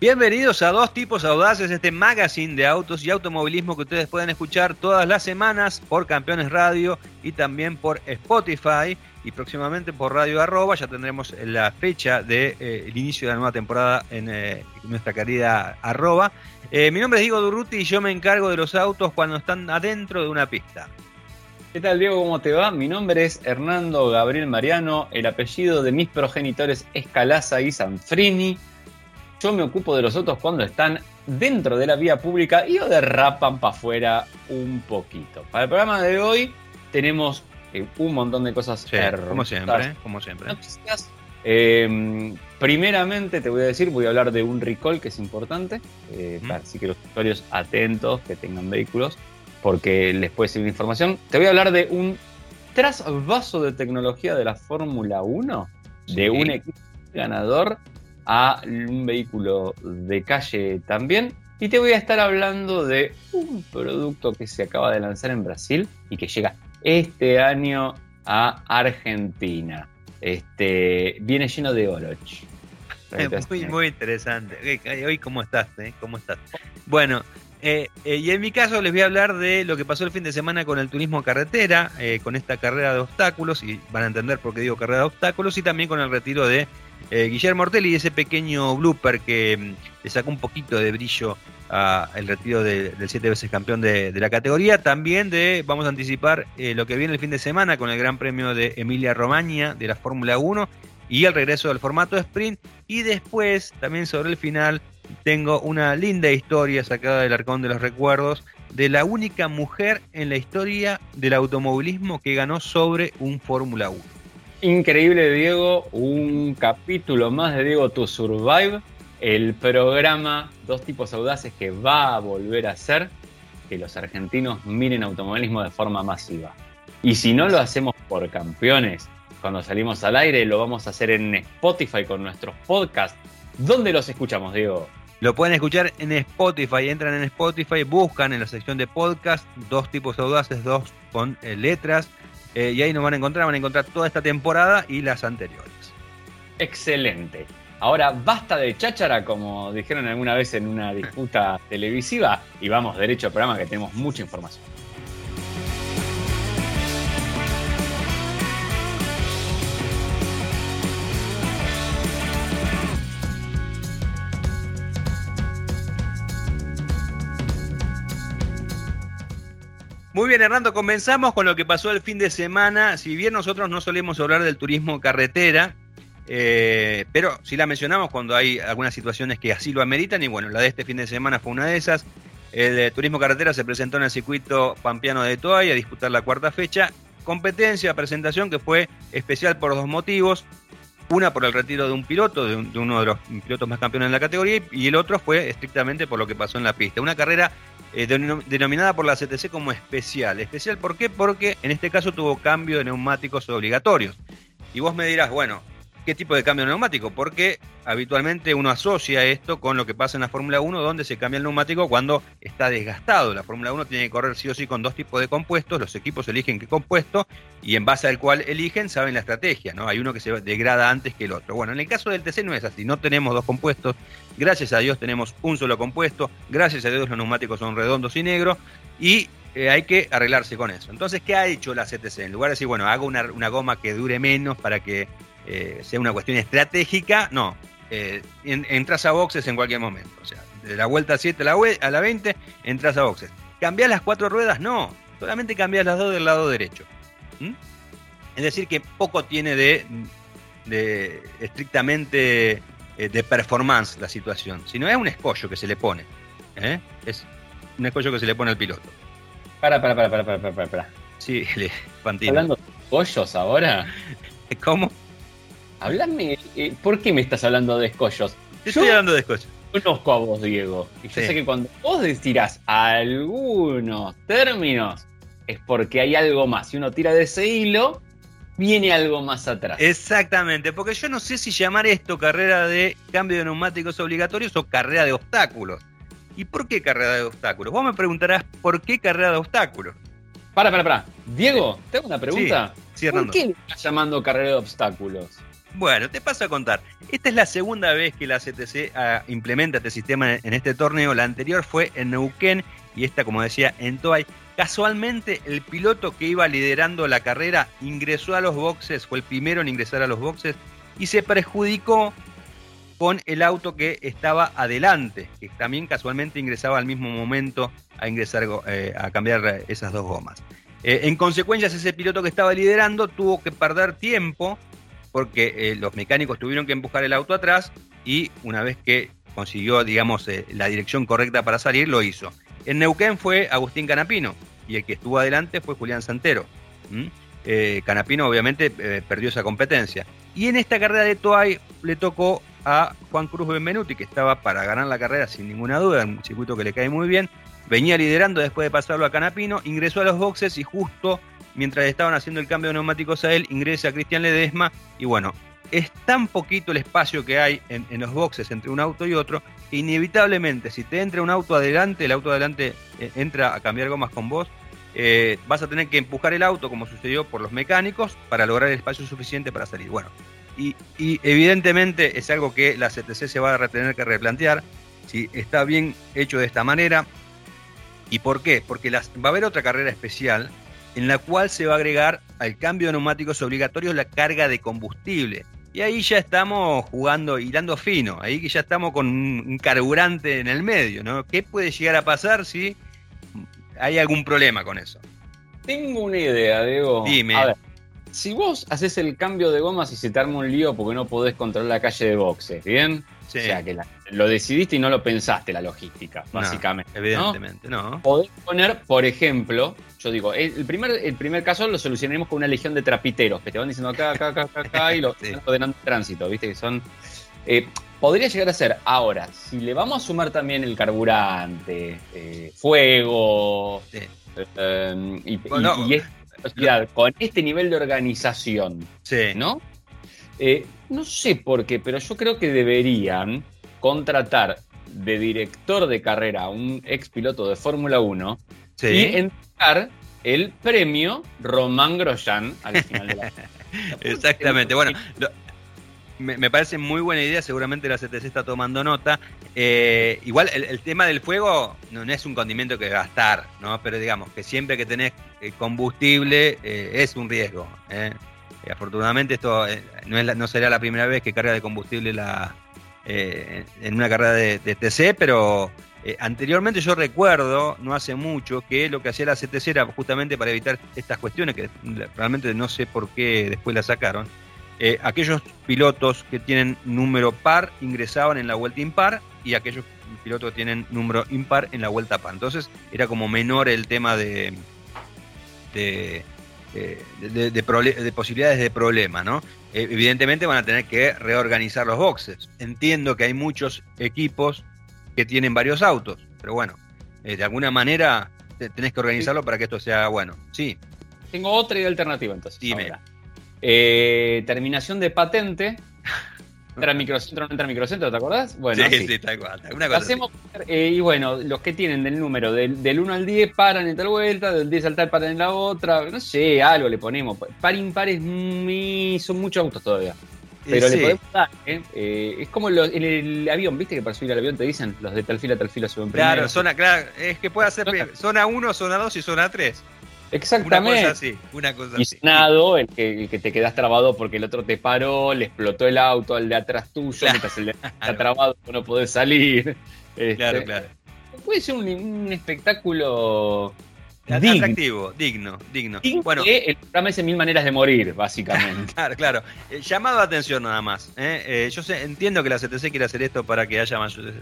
Bienvenidos a Dos Tipos Audaces, este magazine de autos y automovilismo que ustedes pueden escuchar todas las semanas por Campeones Radio y también por Spotify y próximamente por Radio Arroba. Ya tendremos la fecha del de, eh, inicio de la nueva temporada en eh, nuestra querida Arroba. Eh, mi nombre es Diego Durruti y yo me encargo de los autos cuando están adentro de una pista. ¿Qué tal Diego? ¿Cómo te va? Mi nombre es Hernando Gabriel Mariano, el apellido de mis progenitores es Calaza y Sanfrini yo me ocupo de los autos cuando están dentro de la vía pública y o derrapan para afuera un poquito. Para el programa de hoy tenemos eh, un montón de cosas sí, Como siempre, como siempre. Eh, primeramente te voy a decir, voy a hablar de un recall que es importante, eh, así que los usuarios atentos que tengan vehículos, porque les puede servir información. Te voy a hablar de un trasvaso de tecnología de la Fórmula 1, de un equipo ganador a un vehículo de calle también. Y te voy a estar hablando de un producto que se acaba de lanzar en Brasil y que llega este año a Argentina. Este, viene lleno de oroch. Muy, muy interesante. Hoy, ¿cómo estás? Eh? ¿Cómo estás? Bueno, eh, eh, y en mi caso les voy a hablar de lo que pasó el fin de semana con el turismo carretera, con esta carrera de obstáculos, y van a entender por qué digo carrera de obstáculos, y también con el retiro de eh, Guillermo Ortelli, ese pequeño blooper que mm, le sacó un poquito de brillo al retiro del siete veces campeón de, la categoría. También de, vamos a anticipar eh, lo que viene el fin de semana con el Gran Premio de Emilia Romagna de la Fórmula 1 y el regreso del formato sprint. Y después, también sobre el final, tengo una linda historia sacada del Arcón de los Recuerdos de la única mujer en la historia del automovilismo que ganó sobre un Fórmula 1. Increíble, Diego. Un capítulo más de Diego To Survive. El programa Dos Tipos Audaces que va a volver a ser que los argentinos miren automovilismo de forma masiva. Y si no lo hacemos por campeones, cuando salimos al aire, lo vamos a hacer en Spotify con nuestros podcasts. ¿Dónde los escuchamos, Diego? Lo pueden escuchar en Spotify, entran en Spotify, buscan en la sección de podcast, dos tipos audaces, dos con eh, letras, eh, y ahí nos van a encontrar, van a encontrar toda esta temporada y las anteriores. Excelente. Ahora basta de cháchara, como dijeron alguna vez en una disputa televisiva, y vamos derecho al programa que tenemos mucha información. Muy bien, Hernando, comenzamos con lo que pasó el fin de semana. Si bien nosotros no solemos hablar del turismo carretera, eh, pero sí la mencionamos cuando hay algunas situaciones que así lo ameritan, y bueno, la de este fin de semana fue una de esas. El turismo carretera se presentó en el circuito pampeano de Toay a disputar la cuarta fecha. Competencia, presentación que fue especial por dos motivos. Una por el retiro de un piloto, de, uno de los pilotos más campeones en la categoría, y el otro fue estrictamente por lo que pasó en la pista. Una carrera eh, denominada por la CTC como especial. ¿Especial por qué? Porque en este caso tuvo cambio de neumáticos obligatorios. Y vos me dirás, bueno, ¿qué tipo de cambio de neumático? Porque habitualmente uno asocia esto con lo que pasa en la Fórmula 1, donde se cambia el neumático cuando está desgastado. La Fórmula 1 tiene que correr sí o sí con dos tipos de compuestos, los equipos eligen qué compuesto y en base al cual eligen saben la estrategia, ¿no? Hay uno que se degrada antes que el otro. Bueno, en el caso del TC no es así, no tenemos dos compuestos, gracias a Dios tenemos un solo compuesto, gracias a Dios los neumáticos son redondos y negros y eh, hay que arreglarse con eso. Entonces, ¿qué ha hecho la CTC? En lugar de decir, bueno, hago una, goma que dure menos para que eh, sea una cuestión estratégica, no, eh, entras a boxes en cualquier momento. O sea, de la vuelta 7 a la, a la 20, entras a boxes. ¿Cambiás las cuatro ruedas? No, solamente cambias las dos del lado derecho. ¿Mm? Es decir, que poco tiene de, de estrictamente eh, de performance la situación, sino es un escollo que se le pone. ¿eh? Es un escollo que se le pone al piloto. Para, para, para, para, para, para. para. Sí, ¿Estás hablando de escollos ahora? ¿Cómo? Háblame, eh, ¿por qué me estás hablando de escollos? estoy hablando de escollos. Conozco a vos, Diego. Y yo sé que cuando vos tirás algunos términos, es porque hay algo más. Si uno tira de ese hilo, viene algo más atrás. Exactamente, porque yo no sé si llamar esto carrera de cambio de neumáticos obligatorios o carrera de obstáculos. ¿Y por qué carrera de obstáculos? Vos me preguntarás, ¿por qué carrera de obstáculos? Para, para, para. Diego, ¿te hago una pregunta? Sí, ¿Por qué le estás llamando carrera de obstáculos? Bueno, te paso a contar. Esta es la segunda vez que la CTC ah, implementa este sistema en, este torneo. La anterior fue en Neuquén y esta, como decía, en Toay. Casualmente, el piloto que iba liderando la carrera ingresó a los boxes, fue el primero en ingresar a los boxes y se perjudicó con el auto que estaba adelante, que también casualmente ingresaba al mismo momento a ingresar eh, a cambiar esas dos gomas. Eh, en consecuencia, ese piloto que estaba liderando tuvo que perder tiempo porque eh, los mecánicos tuvieron que empujar el auto atrás y una vez que consiguió, digamos, la dirección correcta para salir, lo hizo. En Neuquén fue Agustín Canapino y el que estuvo adelante fue Julián Santero. Canapino obviamente perdió esa competencia. Y en esta carrera de Toay le tocó a Juan Cruz Benvenuti, que estaba para ganar la carrera sin ninguna duda, un circuito que le cae muy bien. Venía liderando después de pasarlo a Canapino, ingresó a los boxes y justo mientras estaban haciendo el cambio de neumáticos a él, ingresa Cristian Ledesma y bueno, es tan poquito el espacio que hay en, los boxes entre un auto y otro, que inevitablemente si te entra un auto adelante, el auto adelante eh, entra a cambiar gomas con vos, eh, vas a tener que empujar el auto como sucedió por los mecánicos para lograr el espacio suficiente para salir. Bueno, y, evidentemente es algo que la CTC se va a tener que replantear si está bien hecho de esta manera. ¿Y por qué? Porque va a haber otra carrera especial en la cual se va a agregar al cambio de neumáticos obligatorios la carga de combustible. Y ahí ya estamos jugando, hilando fino, ahí que ya estamos con un, carburante en el medio, ¿no? ¿Qué puede llegar a pasar si hay algún problema con eso? Tengo una idea, Diego. Dime si vos haces el cambio de gomas y se te arma un lío porque no podés controlar la calle de boxes, ¿bien? O sea, que lo decidiste y no lo pensaste la logística, básicamente. evidentemente, ¿no? Podés poner, por ejemplo, yo digo, el primer, el primer caso lo solucionaremos con una legión de trapiteros que te van diciendo acá, acá, acá, acá, y lo están ordenando el tránsito, ¿viste? Que son. Eh, podría llegar a ser, ahora, si le vamos a sumar también el carburante, eh, fuego, eh, y, y, con este nivel de organización, ¿no? Eh, no sé por qué, pero yo creo que deberían contratar de director de carrera a un ex piloto de Fórmula 1 y entregar el premio Román Grosjean al final de la. Exactamente. Bueno, me, parece muy buena idea, seguramente la CTC está tomando nota. Eh, igual el, tema del fuego no, es un condimento que gastar, ¿no? Pero digamos que siempre que tenés eh, combustible eh, es un riesgo. Afortunadamente esto no, es no será la primera vez que carga de combustible la, en una carrera de, TC, pero anteriormente yo recuerdo, no hace mucho, que lo que hacía la CTC era justamente para evitar estas cuestiones, que realmente no sé por qué después la sacaron eh, aquellos pilotos que tienen número par ingresaban en la vuelta impar y aquellos pilotos que tienen número impar en la vuelta par. Entonces era como menor el tema de, de, posibilidades de problema, ¿no? Eh, evidentemente van a tener que reorganizar los boxes. Entiendo que hay muchos equipos que tienen varios autos, pero bueno, eh, de alguna manera tenés que organizarlo para que esto sea bueno. Sí. Tengo otra idea alternativa entonces. Dime. Eh, terminación de patente. Entra microcentro, no entra microcentro, ¿te acordás? Bueno, sí, sí, tal cual. Hacemos, eh, y bueno, los que tienen del número del, 1 al 10 paran en tal vuelta, del 10 al tal paran en la otra, no sé, algo le ponemos. Par impar es son muchos autos todavía. Pero le podemos dar, ¿eh? es como en el avión, ¿viste que para subir al avión te dicen los de tal fila, tal fila suben primero? Claro, zona, claro, es que puede hacer zona 1, zona 2 y zona 3. Exactamente. Una cosa así, una cosa y sonado, el que, que te quedas trabado porque el otro te paró, le explotó el auto al de atrás tuyo, mientras el de atrás está trabado, no podés salir. claro, este, claro. Puede ser un, espectáculo atractivo, digno, digno. bueno, el programa es Mil Maneras de Morir, básicamente. claro, claro. Eh, llamado a atención nada más. ¿eh? Eh, yo sé, entiendo que la CTC quiere hacer esto para que haya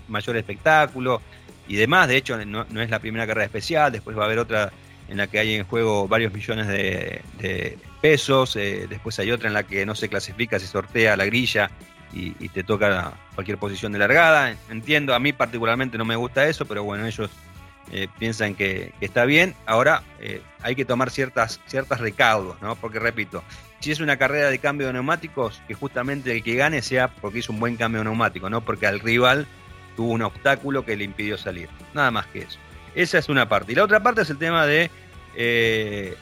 mayor, espectáculo y demás. De hecho, no, no, es la primera carrera especial, después va a haber otra en la que hay en juego varios millones de, pesos, eh, después hay otra en la que no se clasifica, se sortea la grilla y, te toca cualquier posición de largada. Entiendo, a mí particularmente no me gusta eso, pero bueno, ellos eh, piensan que, está bien. Ahora eh, hay que tomar ciertas, ciertas recaudos, ¿no? Porque repito, si es una carrera de cambio de neumáticos, que justamente el que gane sea porque hizo un buen cambio de neumático, no porque al rival tuvo un obstáculo que le impidió salir. Nada más que eso. Esa es una parte. Y la otra parte es el tema de eh,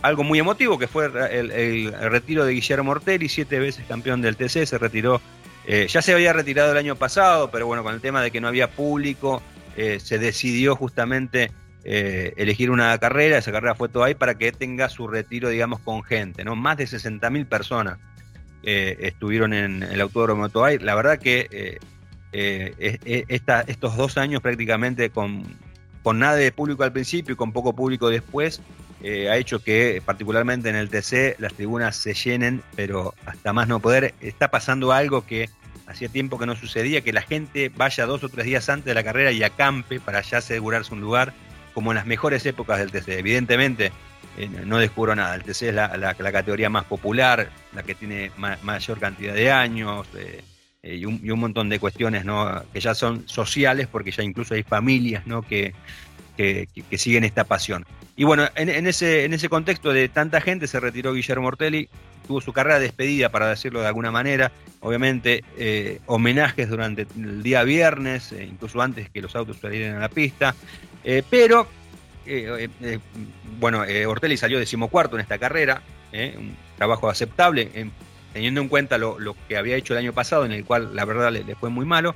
algo muy emotivo, que fue el, retiro de Guillermo Ortelli, siete veces campeón del TC, se retiró, eh, ya se había retirado el año pasado, pero bueno, con el tema de que no había público, eh, se decidió justamente elegir una carrera, esa carrera fue todo para que tenga su retiro, digamos, con gente, ¿no? Más de 60.000 personas estuvieron en el Autódromo de Toay. La verdad que estos dos años prácticamente con, con nada de público al principio y con poco público después, eh, ha hecho que particularmente en el TC las tribunas se llenen, pero hasta más no poder. Está pasando algo que hacía tiempo que no sucedía, que la gente vaya dos o tres días antes de la carrera y acampe para ya asegurarse un lugar, como en las mejores épocas del TC. Evidentemente, eh, no descubro nada. El TC es la, categoría más popular, la que tiene mayor cantidad de años. Eh, y, un, montón de cuestiones que ya son sociales, porque ya incluso hay familias que, siguen esta pasión. Y bueno, en, ese, contexto de tanta gente se retiró Guillermo Ortelli, tuvo su carrera despedida, para decirlo de alguna manera. Obviamente, eh, homenajes durante el día viernes, eh, incluso antes que los autos salieran a la pista. Eh, pero, bueno, Ortelli salió decimocuarto en esta carrera, un trabajo aceptable, teniendo en cuenta lo, que había hecho el año pasado, en el cual la verdad le fue muy malo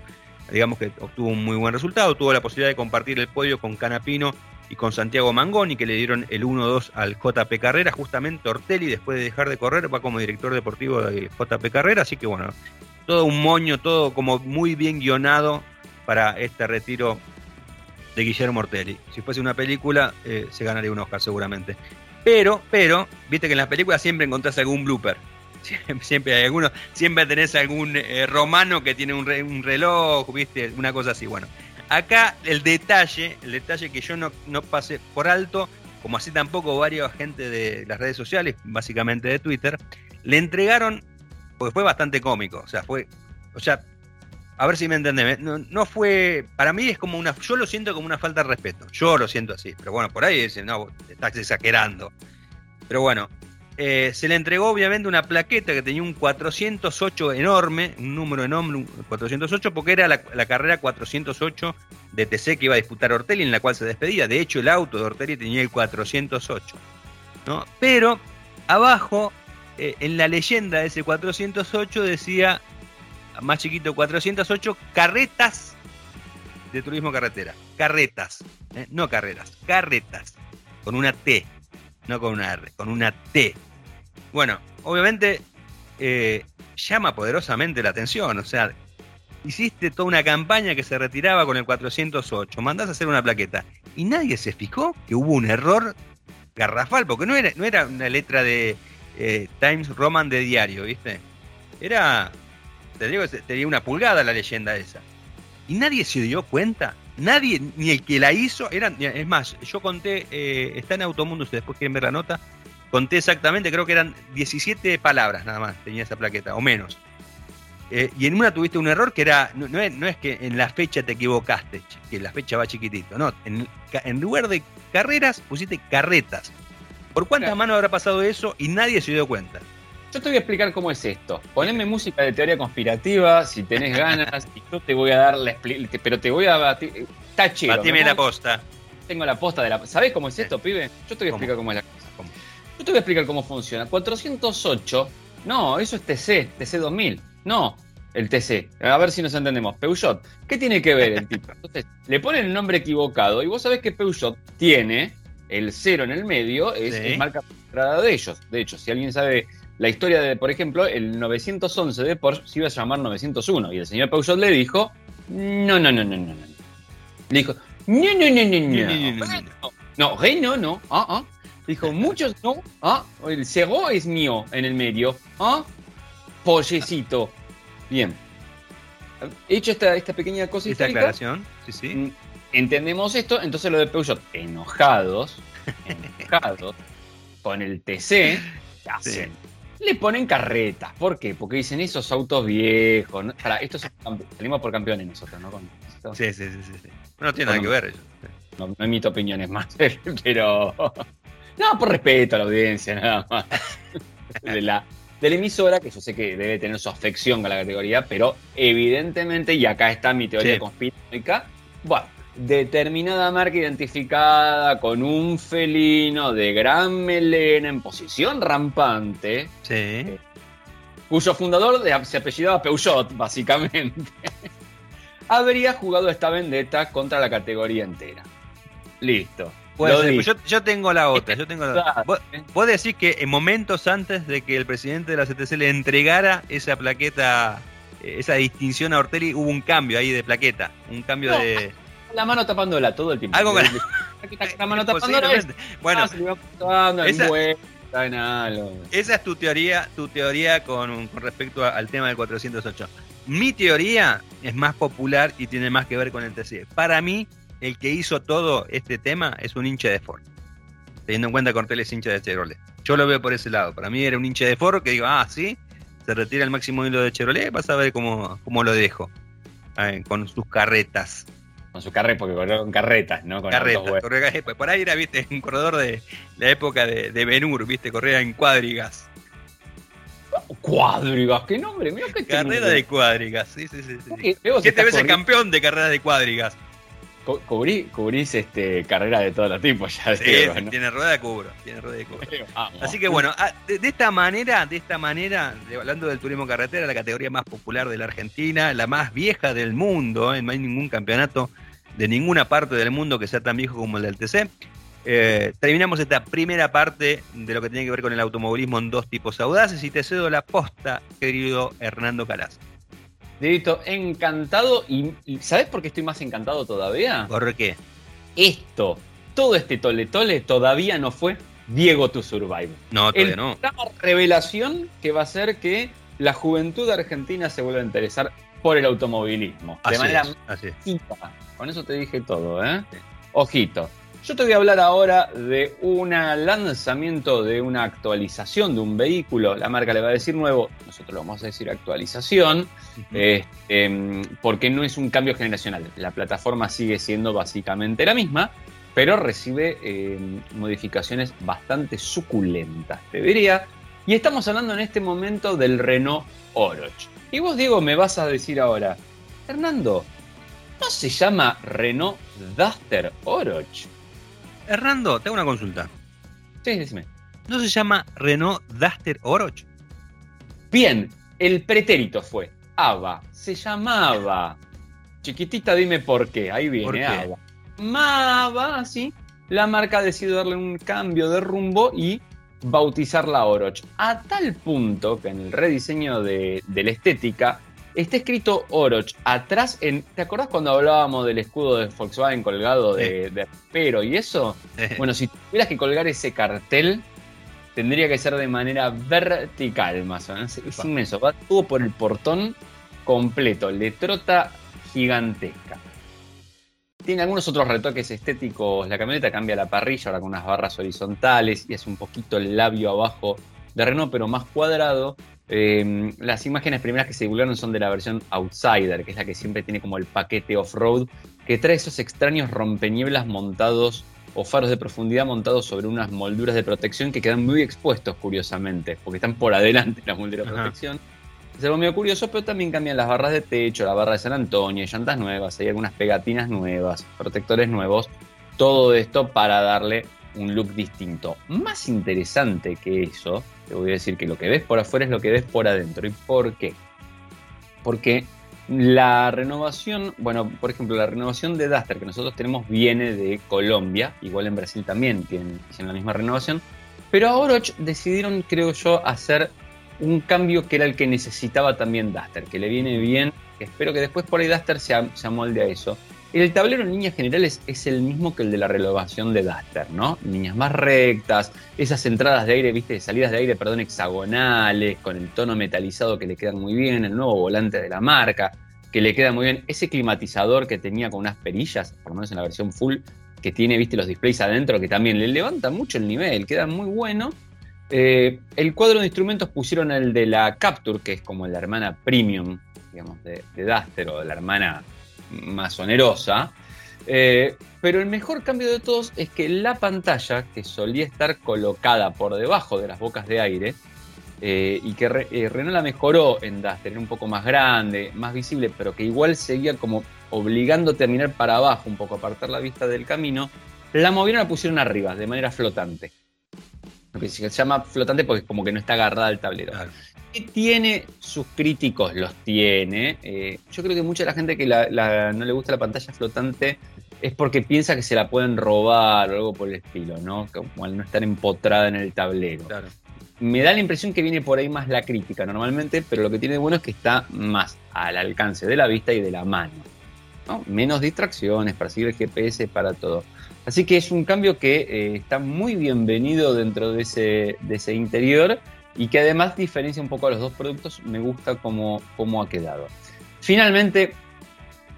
digamos que obtuvo un muy buen resultado, tuvo la posibilidad de compartir el podio con Canapino y con Santiago Mangoni, que le dieron el 1-2 al JP Carrera, justamente Ortelli, después de dejar de correr, va como director deportivo de JP Carrera, así que bueno, todo un moño, todo como muy bien guionado para este retiro de Guillermo Ortelli. Si fuese una película, eh, se ganaría un Oscar seguramente. Pero, pero, viste que en las películas siempre encontrás algún blooper. Siempre hay alguno, siempre tenés algún eh, romano que tiene un, un, reloj, ¿viste? Una cosa así. Bueno, acá el detalle, el detalle que yo no, no pasé por alto, como así tampoco varios gente de las redes sociales, básicamente de Twitter, le entregaron, porque fue bastante cómico, o sea, fue, o sea, a ver si me entendés, no, no, fue, para mí es como una, yo lo siento como una falta de respeto, yo lo siento así, pero bueno, por ahí dicen, no, estás exagerando. Pero bueno, eh, se le entregó obviamente una plaqueta que tenía un 408 enorme, un número enorme, un 408, porque era la, carrera 408 de TC que iba a disputar Ortelli, en la cual se despedía. De hecho, el auto de Ortelli tenía el 408. ¿no? Pero abajo, eh, en la leyenda de ese 408 decía, más chiquito, 408 carretas de turismo carretera. Carretas, ¿eh? no carreras, carretas, con una T no con una R, con una T. Bueno, obviamente eh, llama poderosamente la atención, o sea, hiciste toda una campaña que se retiraba con el 408, mandás a hacer una plaqueta y nadie se fijó que hubo un error garrafal, porque no era, no era una letra de eh, Times Roman de diario, ¿viste? Era, te digo, tenía una pulgada la leyenda esa. Y nadie se dio cuenta Nadie, ni el que la hizo, eran, es más, yo conté, eh, está en Automundo, si después quieren ver la nota, conté exactamente, creo que eran 17 palabras nada más, tenía esa plaqueta, o menos. Eh, y en una tuviste un error que era, no, es, que en la fecha te equivocaste, que la fecha va chiquitito, no, en, lugar de carreras pusiste carretas. ¿Por cuántas manos habrá pasado eso y nadie se dio cuenta? Yo te voy a explicar cómo es esto. Poneme música de teoría conspirativa si tenés ganas y yo te voy a dar la pero te voy a batir. Está chido. Batime la posta. Tengo la posta de la. ¿Sabés cómo es esto, pibe? Yo te voy a explicar cómo, es la cosa. Yo te voy a explicar cómo funciona. 408, no, eso es TC, TC 2000. No, el TC. A ver si nos entendemos. Peugeot. ¿Qué tiene que ver el tipo? Entonces, le ponen el nombre equivocado y vos sabés que Peugeot tiene el cero en el medio, es, marca registrada de ellos. De hecho, si alguien sabe la historia de, por ejemplo, el 911 de Porsche se iba a llamar 901 y el señor Peugeot le dijo, no, no, no, no, no, no. Le dijo, no, no, no, no, no. No, rey no, no. Ah, ah. Dijo, muchos no. Ah, el cerro es mío en el medio. Ah, pollecito. Bien. Hecho esta, esta pequeña cosa Esta aclaración, sí, sí. Entendemos esto, entonces lo de Peugeot, enojados, enojados, con el TC, hacen le ponen carretas. ¿Por qué? Porque dicen esos autos viejos. Para, esto salimos por campeones nosotros, ¿no? sí, sí, sí, sí, No tiene nada que ver. No, no emito opiniones más, pero. No, por respeto a la audiencia, nada más. De la, de la emisora, que yo sé que debe tener su afección con la categoría, pero evidentemente, y acá está mi teoría conspiranoica, bueno, determinada marca identificada con un felino de gran melena en posición rampante. Sí. cuyo fundador se apellidaba Peugeot, básicamente. habría jugado esta vendetta contra la categoría entera. Listo. Pues yo, tengo la otra. Yo tengo la... ¿Vos, vos, decís que en momentos antes de que el presidente de la CTC le entregara esa plaqueta, eh, esa distinción a Ortelli, hubo un cambio ahí de plaqueta. Un cambio de. La mano tapándola todo el tiempo. Algo con la mano tapándola. Bueno, esa, es tu teoría, tu teoría con, con respecto al tema del 408. Mi teoría es más popular y tiene más que ver con el TC. Para mí, el que hizo todo este tema es un hincha de Ford. Teniendo en cuenta que Cortel es hincha de Chevrolet. Yo lo veo por ese lado. Para mí era un hincha de Ford que digo, ah, sí, se retira el máximo hilo de Chevrolet, vas a ver cómo, cómo lo dejo. con sus carretas. Con sus carretas, porque corrió con carretas, ¿no? Con carretas. Pues por ahí era, viste, un corredor de la época de, de Benur, viste, corría en cuadrigas. Cuadrigas, qué nombre, mira qué Carrera de cuadrigas, sí, sí, sí. sí. ¿Qué te ves el campeón de carreras de cuadrigas? Cubrí, cubrís este, carreras de todos los tipos ya. Sí, tiene rueda de cubro, tiene rueda de cubro. Así que bueno, ah, de, esta manera, de esta manera, hablando del turismo carretera, la categoría más popular de la Argentina, la más vieja del mundo, ¿eh? no hay ningún campeonato de ninguna parte del mundo que sea tan viejo como el del TC. Eh, terminamos esta primera parte de lo que tiene que ver con el automovilismo en dos tipos audaces y te cedo la posta, querido Hernando Calas. Dieguito, encantado. Y, ¿Sabes por qué estoy más encantado todavía? ¿Por qué? Esto, todo este tole tole todavía no fue Diego to Survive. No, todavía no. La revelación que va a hacer que la juventud argentina se vuelva a interesar por el automovilismo. de manera así Con eso te dije todo, ¿eh? Ojito. Yo te voy a hablar ahora de un lanzamiento de una actualización de un vehículo. La marca le va a decir nuevo, nosotros le vamos a decir actualización, este, porque no es un cambio generacional. La plataforma sigue siendo básicamente la misma, pero recibe eh, modificaciones bastante suculentas, te diría. Y estamos hablando en este momento del Renault Oroch. Y vos, Diego, me vas a decir ahora, Hernando, ¿no se llama Renault Duster Oroch? Hernando, tengo una consulta. Sí, decime. ¿No se llama Renault Duster Oroch? Bien, el pretérito fue Ava. Se llamaba. Chiquitita, dime por qué. Ahí viene Ava. Mava, sí. La marca decidió darle un cambio de rumbo y bautizarla Oroch. A tal punto que en el rediseño de, de la estética Está escrito Oroch atrás en. ¿Te acordás cuando hablábamos del escudo de Volkswagen colgado de, de pero y eso? Bueno, si tuvieras que colgar ese cartel, tendría que ser de manera vertical, más o menos. Es inmenso. Va todo por el portón completo. Letrota gigantesca. Tiene algunos otros retoques estéticos. La camioneta cambia la parrilla ahora con unas barras horizontales y hace un poquito el labio abajo de Renault, pero más cuadrado. Em, las imágenes primeras que se divulgaron son de la versión Outsider, que es la que siempre tiene como el paquete off-road, que trae esos extraños rompenieblas montados o faros de profundidad montados sobre unas molduras de protección que quedan muy expuestos, curiosamente, porque están por adelante las molduras de protección. Es algo medio curioso, pero también cambian las barras de techo, la barra de San Antonio, llantas nuevas, hay algunas pegatinas nuevas, protectores nuevos, todo esto para darle un look distinto. Más interesante que eso te voy a decir que lo que ves por afuera es lo que ves por adentro. ¿Y por qué? Porque la renovación, bueno, por ejemplo, la renovación de Duster que nosotros tenemos viene de Colombia, igual en Brasil también tienen, la misma renovación, pero a Oroch decidieron, creo yo, hacer un cambio que era el que necesitaba también Duster, que le viene bien, espero que después por ahí Duster se, se amolde a eso. El tablero en líneas generales es el mismo que el de la renovación de Duster, ¿no? Líneas más rectas, esas entradas de aire, viste, salidas de aire, perdón, hexagonales, con el tono metalizado que le quedan muy bien, el nuevo volante de la marca, que le queda muy bien, ese climatizador que tenía con unas perillas, por lo menos en la versión full, que tiene, viste, los displays adentro, que también le levanta mucho el nivel, queda muy bueno. Eh, el cuadro de instrumentos pusieron el de la Capture, que es como la hermana premium, digamos, de, de Duster o de la hermana más onerosa. Eh, pero el mejor cambio de todos es que la pantalla, que solía estar colocada por debajo de las bocas de aire, eh, y que Renault la mejoró en Duster, era un poco más grande, más visible, pero que igual seguía como obligándote a mirar para abajo, un poco apartar la vista del camino, la movieron la pusieron arriba, de manera flotante. Lo que se llama flotante porque como que no está agarrada al tablero. Y tiene sus críticos, los tiene. Eh, yo creo que mucha de la gente que no le gusta la pantalla flotante es porque piensa que se la pueden robar o algo por el estilo, ¿no? Como al no estar empotrada en el tablero. Me da la impresión que viene por ahí más la crítica normalmente, pero lo que tiene de bueno es que está más al alcance de la vista y de la mano. Menos distracciones para seguir el GPS, para todo. Así que es un cambio que eh, está muy bienvenido dentro de ese, interior y que además diferencia un poco a los dos productos. Me gusta cómo, cómo ha quedado. Finalmente,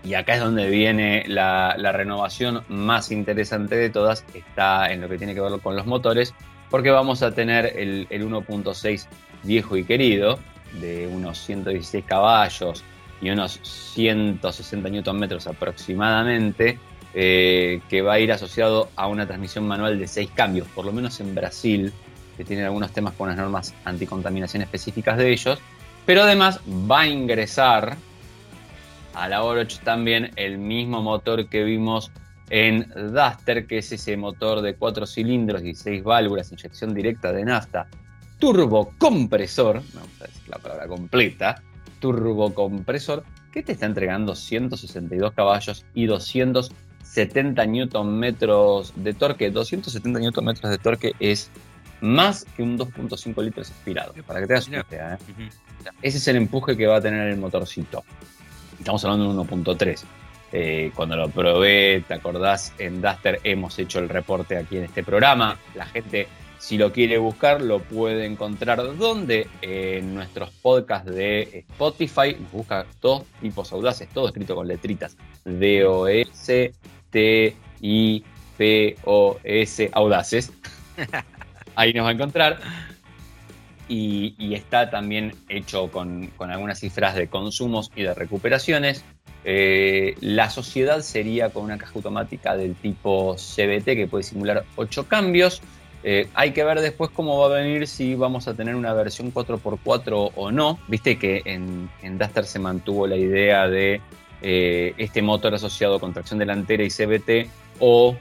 y acá es donde viene la, renovación más interesante de todas, está en lo que tiene que ver con los motores, porque vamos a tener el, 1.6 viejo y querido, de unos 116 caballos y unos 160 Nm aproximadamente, eh, que va a ir asociado a una transmisión manual de 6 cambios, por lo menos en Brasil, que tiene algunos temas con las normas anticontaminación específicas de ellos, pero además va a ingresar a la Oroch también el mismo motor que vimos en Duster, que es ese motor de 4 cilindros, y 6 válvulas, inyección directa de nafta, turbocompresor, vamos a decir la palabra completa, turbocompresor, que te está entregando 162 caballos y 270 Nm de torque. 270 Nm de torque es más que un 2.5 litros aspirado, para que te hagas una idea. ¿eh? Ese es el empuje que va a tener el motorcito. Estamos hablando de 1.3. Eh, cuando lo probé, ¿te acordás? En Duster hemos hecho el reporte aquí en este programa. La gente, si lo quiere buscar, lo puede encontrar donde en nuestros podcasts de Spotify. Busca dos tipos audaces, todo escrito con letritas. D-O-S, T-I-P-O-S, audaces. Ahí nos va a encontrar. Y, está también hecho con, algunas cifras de consumos y de recuperaciones. Eh, la sociedad sería con una caja automática del tipo CBT que puede simular 8 cambios. Eh, hay que ver después cómo va a venir si vamos a tener una versión 4x4 o no. Viste que en, en Duster se mantuvo la idea de eh, este motor asociado con tracción delantera y CBT o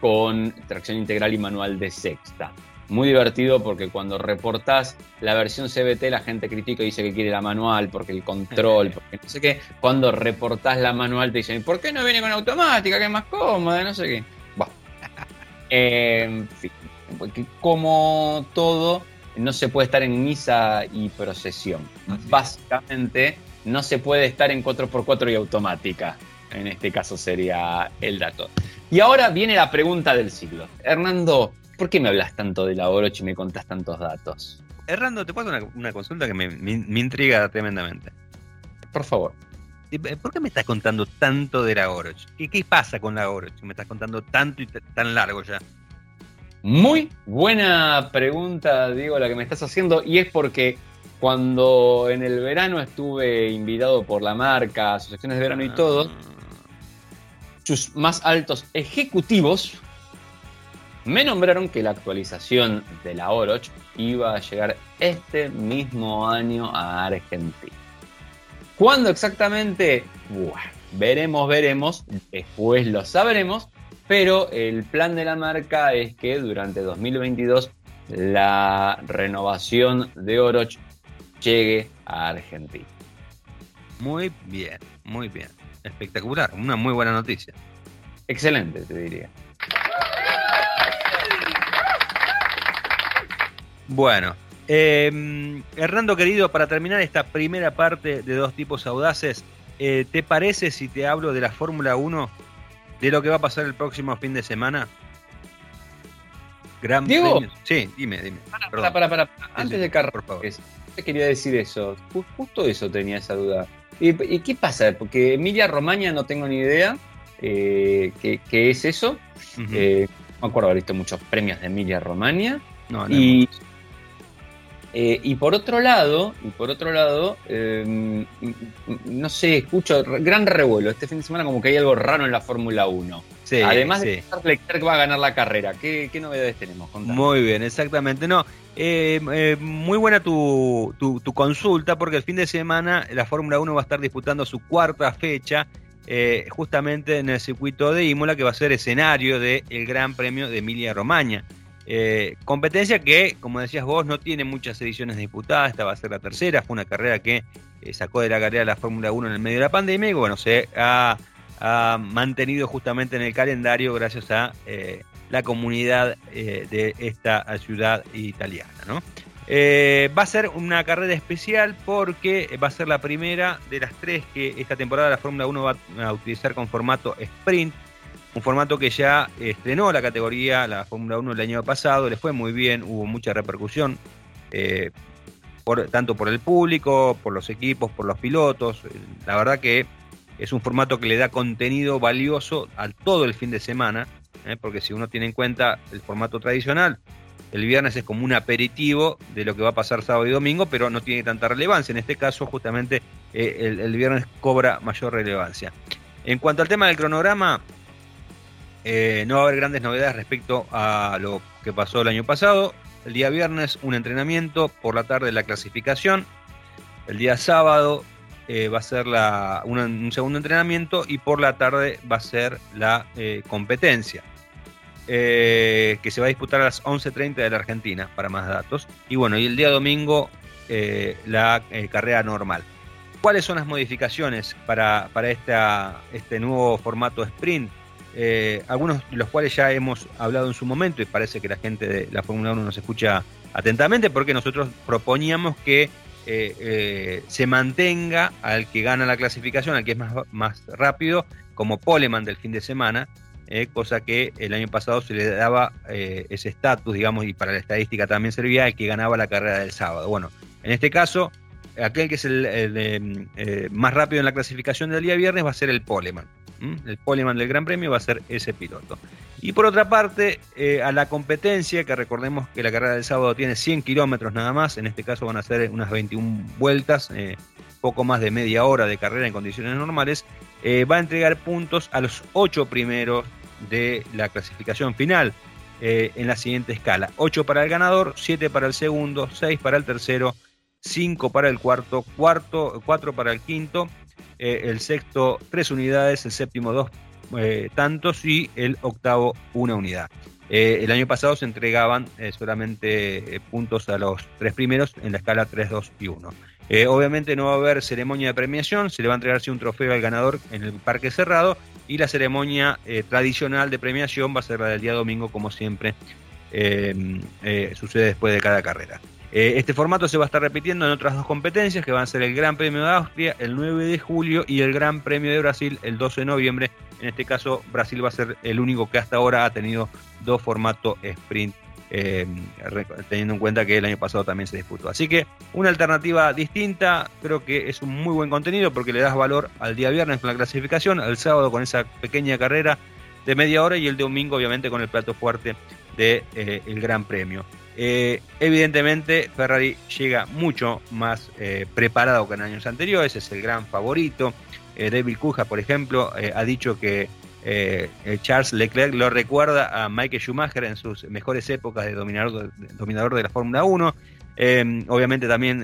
con tracción integral y manual de sexta muy divertido porque cuando reportás la versión CBT la gente critica y dice que quiere la manual porque el control, porque no sé qué. Cuando reportás la manual te dicen, ¿por qué no viene con automática? Que es más cómoda, no sé qué. Bueno, eh, como todo, no se puede estar en misa y procesión. Básicamente, no se puede estar en 4x4 y automática. En este caso sería el dato. Y ahora viene la pregunta del siglo. Hernando, ¿Por qué me hablas tanto de la Oroch y me contás tantos datos? Errando, te puedo hacer una, consulta que me, intriga tremendamente. Por favor. Eh, ¿Por qué me estás contando tanto de la Oroch? ¿Qué, qué pasa con la Oroch? Me estás contando tanto y tan largo ya. Muy buena pregunta, Diego, la que me estás haciendo, y es porque cuando en el verano estuve invitado por la marca, asociaciones de verano y todo, sus más altos ejecutivos me nombraron que la actualización de la Oroch iba a llegar este mismo año a Argentina. ¿Cuándo exactamente? veremos, veremos, después lo sabremos, pero el plan de la marca es que durante 2022 la renovación de Oroch llegue a Argentina. Muy bien, muy bien. Espectacular, una muy buena noticia. Excelente, te diría. Bueno, eh, Hernando querido, para terminar esta primera parte de dos tipos audaces, eh, ¿te parece si te hablo de la Fórmula 1, de lo que va a pasar el próximo fin de semana? Gran Diego, Sí, dime, dime. Para, para, para, Antes de carro, por favor. Te quería decir eso. Justo eso tenía esa duda. ¿Y, qué pasa? Porque Emilia Romagna no tengo ni idea eh, qué, es eso. Eh, no me acuerdo haber visto muchos premios de Emilia Romagna. No, no y, eh, y por otro lado, y por otro lado, em, no sé, escucho gran revuelo. Este fin de semana como que hay algo raro en la Fórmula 1. Además de que Leclerc va a ganar la carrera, ¿qué, novedades tenemos? Muy bien, exactamente. No, eh, eh, muy buena tu, tu, consulta porque el fin de semana la Fórmula 1 va a estar disputando su cuarta fecha eh, justamente en el circuito de Imola, que va a ser escenario del Gran Premio de Emilia Romagna. Eh, competencia que, como decías vos, no tiene muchas ediciones disputadas, esta va a ser la tercera, fue una carrera que sacó de la carrera la Fórmula 1 en el medio de la pandemia y bueno, se ha, mantenido justamente en el calendario gracias a eh, la comunidad de esta ciudad italiana. va a ser una carrera especial porque va a ser la primera de las tres que esta temporada la Fórmula 1 va a utilizar con formato sprint un formato que ya estrenó la categoría, la Fórmula 1 el año pasado, le fue muy bien, hubo mucha repercusión, eh, tanto por el público, por los equipos, por los pilotos. La verdad que es un formato que le da contenido valioso a todo el fin de semana, eh, porque si uno tiene en cuenta el formato tradicional, el viernes es como un aperitivo de lo que va a pasar sábado y domingo, pero no tiene tanta relevancia. En este caso, justamente, eh, el viernes cobra mayor relevancia. En cuanto al tema del cronograma, eh, no va a haber grandes novedades respecto a lo que pasó el año pasado. El día viernes un entrenamiento, por la tarde la clasificación. El día sábado eh, va a ser un segundo entrenamiento y por la tarde va a ser la eh, competencia. que se va a disputar a las 11.30 de la Argentina, para más datos. Y bueno, y el día domingo la carrera normal. ¿Cuáles son las modificaciones para, para este nuevo formato sprint? Eh, algunos de los cuales ya hemos hablado en su momento y parece que la gente de la Fórmula 1 nos escucha atentamente porque nosotros proponíamos que eh, eh, se mantenga al que gana la clasificación, al que es más, más rápido, como poleman del fin de semana, cosa que el año pasado se le daba ese estatus, digamos, y para la estadística también servía al que ganaba la carrera del sábado. Bueno, en este caso, aquel que es el más rápido en la clasificación del día viernes va a ser el poleman. El poleman del Gran Premio va a ser ese piloto. Y por otra parte, eh, a la competencia, que recordemos que la carrera del sábado tiene 100 kilómetros nada más, en este caso van a ser unas 21 vueltas, eh, poco más de media hora de carrera en condiciones normales, eh, va a entregar puntos a los 8 primeros de la clasificación final. en la siguiente escala. 8 para el ganador, 7 para el segundo, 6 para el tercero, 5 para el cuarto, cuarto 4 para el quinto eh, el sexto tres unidades, el séptimo dos eh, tantos y el octavo una unidad. Eh, el año pasado se entregaban solamente puntos a los tres primeros en la escala 3, 2 y 1. obviamente no va a haber ceremonia de premiación, se le va a entregar un trofeo al ganador en el parque cerrado y la ceremonia tradicional de premiación va a ser la del día domingo como siempre sucede después de cada carrera. Eh, este formato se va a estar repitiendo en otras dos competencias que van a ser el Gran Premio de Austria el 9 de julio y el Gran Premio de Brasil el 12 de noviembre. En este caso, Brasil va a ser el único que hasta ahora ha tenido dos formatos sprint, eh, teniendo en cuenta que el año pasado también se disputó. Así que una alternativa distinta, creo que es un muy buen contenido porque le das valor al día viernes con la clasificación, al sábado con esa pequeña carrera de media hora y el domingo obviamente con el plato fuerte del de, eh, Gran Premio. Eh, evidentemente Ferrari llega mucho más eh, preparado que en años anteriores, es el gran favorito. Eh, David Cuja, por ejemplo, ha dicho que Charles Leclerc lo recuerda a Michael Schumacher en sus mejores épocas de dominador de, la Fórmula 1. obviamente también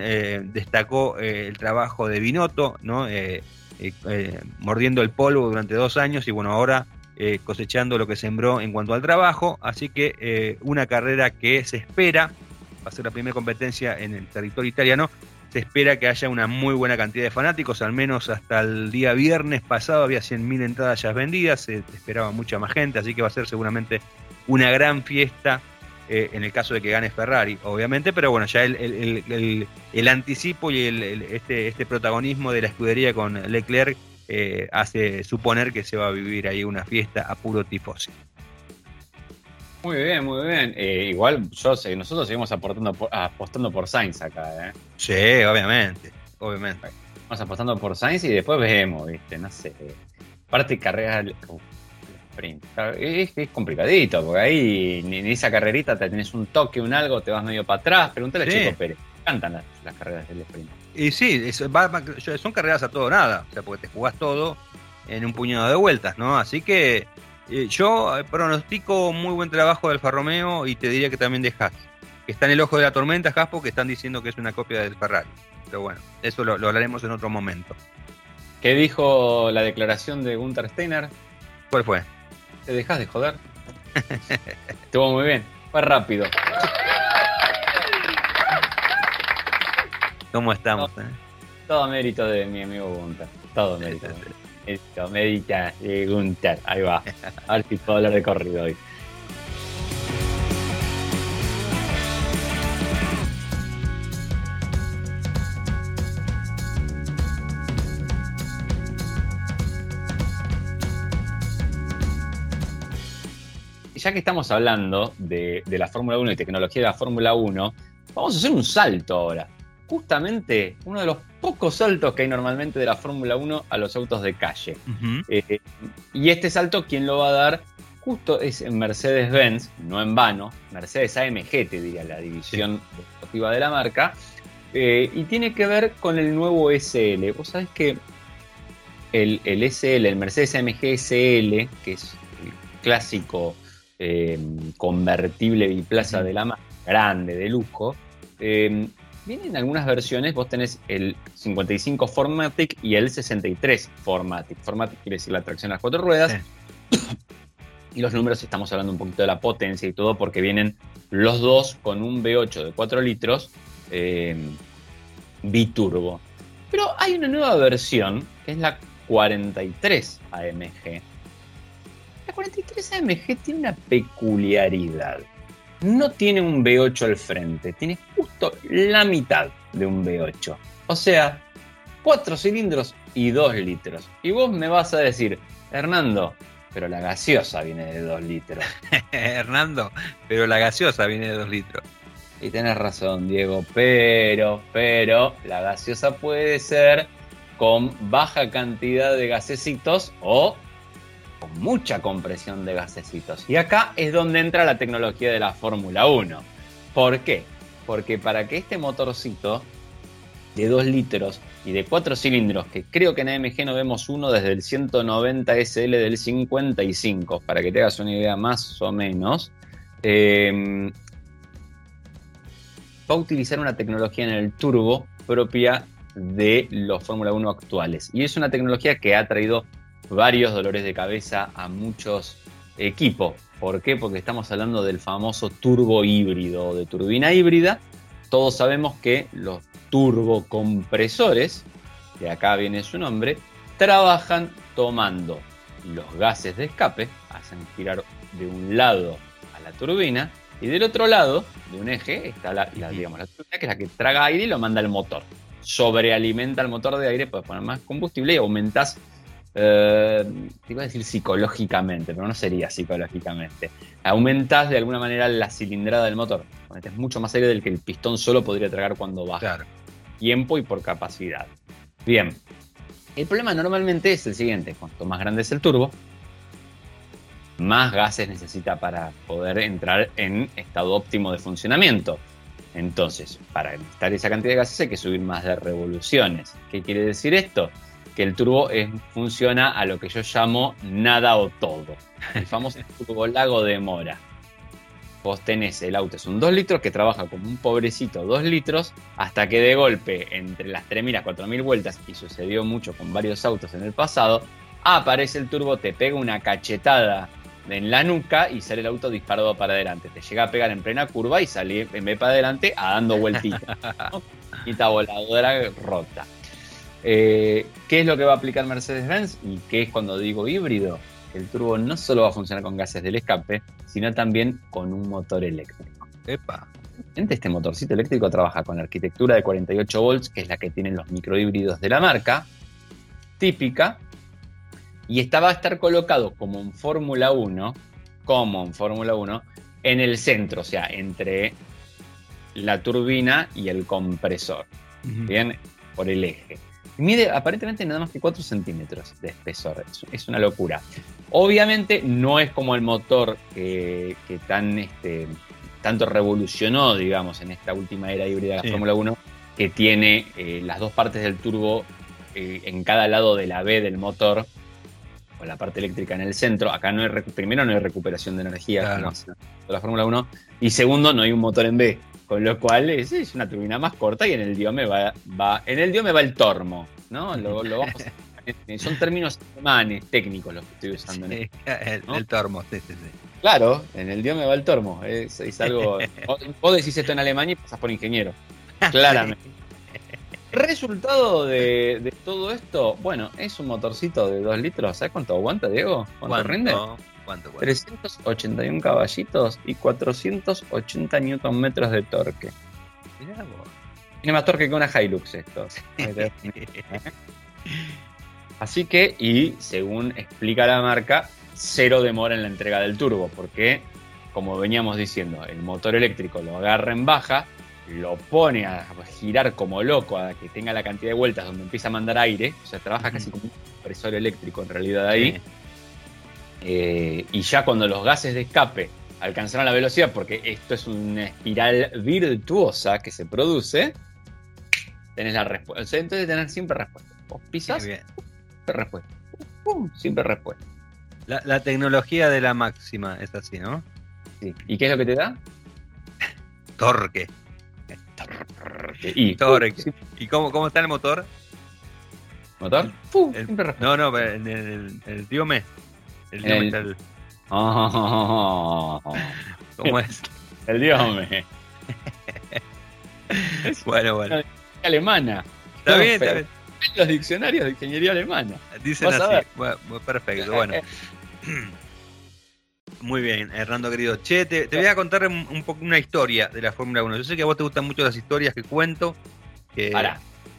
destacó el trabajo de Binotto, ¿no? mordiendo el polvo durante dos años y bueno, ahora eh, cosechando lo que sembró en cuanto al trabajo, así que eh, una carrera que se espera, va a ser la primera competencia en el territorio italiano, se espera que haya una muy buena cantidad de fanáticos, al menos hasta el día viernes pasado había 100.000 entradas ya vendidas, se esperaba mucha más gente, así que va a ser seguramente una gran fiesta eh, en el caso de que gane Ferrari, obviamente, pero bueno, ya el, anticipo y este, este protagonismo de la escudería con Leclerc eh, hace suponer que se va a vivir ahí una fiesta a puro tifosi. Muy bien, muy bien. Eh, igual yo sé, nosotros seguimos aportando apostando por Sainz acá, ¿eh? Sí, obviamente, obviamente. Vamos apostando por Sainz y después vemos, ¿viste? No sé. Parte carrera sprint. Es, es complicadito, porque ahí ni, esa carrerita te tienes un toque, un algo, te vas medio para atrás. Pregúntale a Chico Pérez. Cantan las, las carreras del sprint. Y sí, son carreras a todo nada, o sea, porque te jugás todo en un puñado de vueltas, ¿no? Así que eh, yo eh, pronostico muy buen trabajo de Alfa Romeo y te diría que también de Haas, que está en el ojo de la tormenta Haas porque están diciendo que es una copia del Ferrari. Pero bueno, eso lo, hablaremos en otro momento. ¿Qué dijo la declaración de Gunther Steiner? ¿Cuál fue? ¿Te dejas de joder? Estuvo muy bien, fue rápido. ¿Cómo estamos? Todo, eh? todo mérito de mi amigo Gunther. Todo mérito. Esto, mérito de Gunther. Ahí va. A ver si puedo hablar de corrido hoy. ya que estamos hablando de, la Fórmula 1 y tecnología de la Fórmula 1, vamos a hacer un salto ahora. Justamente uno de los pocos saltos que hay normalmente de la Fórmula 1 a los autos de calle. Eh, y este salto, ¿quién lo va a dar? Justo es en Mercedes-Benz, no en vano, Mercedes AMG, te diría, la división deportiva de la marca, eh, y tiene que ver con el nuevo SL. Vos sabés que el, el SL, el Mercedes AMG SL, que es el clásico Em, convertible biplaza de la más grande, de lujo. Eh, vienen algunas versiones, vos tenés el 55 Formatic y el 63 Formatic. Formatic quiere decir la tracción a las cuatro ruedas. y los números estamos hablando un poquito de la potencia y todo porque vienen los dos con un V8 de 4 litros em, biturbo. Pero hay una nueva versión que es la 43 AMG 43 AMG tiene una peculiaridad. No tiene un V8 al frente, tiene justo la mitad de un V8. O sea, 4 cilindros y 2 litros. Y vos me vas a decir, Hernando, pero la gaseosa viene de 2 litros. Hernando, pero la gaseosa viene de 2 litros. Y tenés razón, Diego, pero, pero, la gaseosa puede ser con baja cantidad de gasecitos o con mucha compresión de gasecitos. Y acá es donde entra la tecnología de la Fórmula 1. ¿Por qué? Porque para que este motorcito de 2 litros y de 4 cilindros, que creo que en AMG no vemos uno desde el 190 SL del 55, para que te hagas una idea más o menos, eh, va a utilizar una tecnología en el turbo propia de los Fórmula 1 actuales. Y es una tecnología que ha traído varios dolores de cabeza a muchos equipos. ¿Por qué? Porque estamos hablando del famoso turbo híbrido de turbina híbrida. Todos sabemos que los turbocompresores, de acá viene su nombre, trabajan tomando los gases de escape, hacen girar de un lado a la turbina y del otro lado de un eje está la, digamos, la turbina que es la que traga aire y lo manda al motor. Sobrealimenta el motor de aire, puedes poner más combustible y aumentas eh, te iba a decir psicológicamente, pero no sería psicológicamente. Aumentas de alguna manera la cilindrada del motor. Metes mucho más aire del que el pistón solo podría tragar cuando baja. Tiempo y por capacidad. Bien. El problema normalmente es el siguiente: cuanto más grande es el turbo, más gases necesita para poder entrar en estado óptimo de funcionamiento. Entonces, para necesitar esa cantidad de gases hay que subir más de revoluciones. ¿Qué quiere decir esto? Que el turbo funciona a lo que yo llamo nada o todo. El famoso turbo lago de mora. Vos tenés el auto, es un 2 litros que trabaja como un pobrecito 2 litros, hasta que de golpe, entre las 3.000 a 4.000 vueltas, y sucedió mucho con varios autos en el pasado, aparece el turbo, te pega una cachetada en la nuca y sale el auto disparado para adelante. Te llega a pegar en plena curva y sale en vez para adelante a dando vueltitas. Y está voladora rota. Eh, ¿Qué es lo que va a aplicar Mercedes-Benz? Y qué es cuando digo híbrido. El turbo no solo va a funcionar con gases del escape, sino también con un motor eléctrico. Epa. Este motorcito eléctrico trabaja con la arquitectura de 48 volts, que es la que tienen los microhíbridos de la marca, típica, y esta va a estar colocado como en Fórmula 1, como en Fórmula 1, en el centro, o sea, entre la turbina y el compresor, bien, por el eje. Mide aparentemente nada más que 4 centímetros de espesor. Es, una locura. Obviamente no es como el motor que, tan, este, tanto revolucionó, digamos, en esta última era híbrida de la Fórmula 1, que tiene eh, las dos partes del turbo eh, en cada lado de la B del motor, con la parte eléctrica en el centro. Acá no hay, primero no hay recuperación de energía, de la Fórmula 1, y segundo no hay un motor en B. Con lo cual es, una turbina más corta y en el diome va, va, en el diome va el tormo, ¿no? Lo, vamos a son términos alemanes, técnicos los que estoy usando. Sí, el, el, tormo, sí, sí, sí. Claro, en el me va el tormo. Es, es algo. vos decís esto en alemán y pasás por ingeniero. Claramente. Resultado de, de, todo esto, bueno, es un motorcito de 2 litros. ¿Sabes cuánto aguanta, Diego? ¿Cuánto, ¿Cuánto rinde? ¿Cuánto, cuánto? 381 caballitos y 480 newton metros de torque. Mirá vos. Tiene más torque que una Hilux esto. Así que, y según explica la marca, cero demora en la entrega del turbo, porque, como veníamos diciendo, el motor eléctrico lo agarra en baja, lo pone a girar como loco, a que tenga la cantidad de vueltas donde empieza a mandar aire, o sea, trabaja casi como un compresor eléctrico en realidad ahí. Sí. Eh, y ya cuando los gases de escape alcanzaron la velocidad, porque esto es una espiral virtuosa que se produce, tenés la respuesta. Entonces tenés siempre respuesta. Vos pisás, siempre respuesta. Pum, siempre respuesta. La, la tecnología de la máxima es así, ¿no? Sí. ¿Y qué es lo que te da? Torque. Y Torque. Sí, ¿Y cómo, cómo está el motor? motor. El-. No, no, en el, el Diome. El Diome el- Oh, ¿Cómo es? el diome. Bueno, bueno. Alemana. Está bien, está bien. Los diccionarios de ingeniería alemana. Dicen así. Bueno, perfecto, bueno. Muy bien, Hernando querido. Che, te, te voy a contar un, un poco una historia de la Fórmula 1. Yo sé que a vos te gustan mucho las historias que cuento. Que,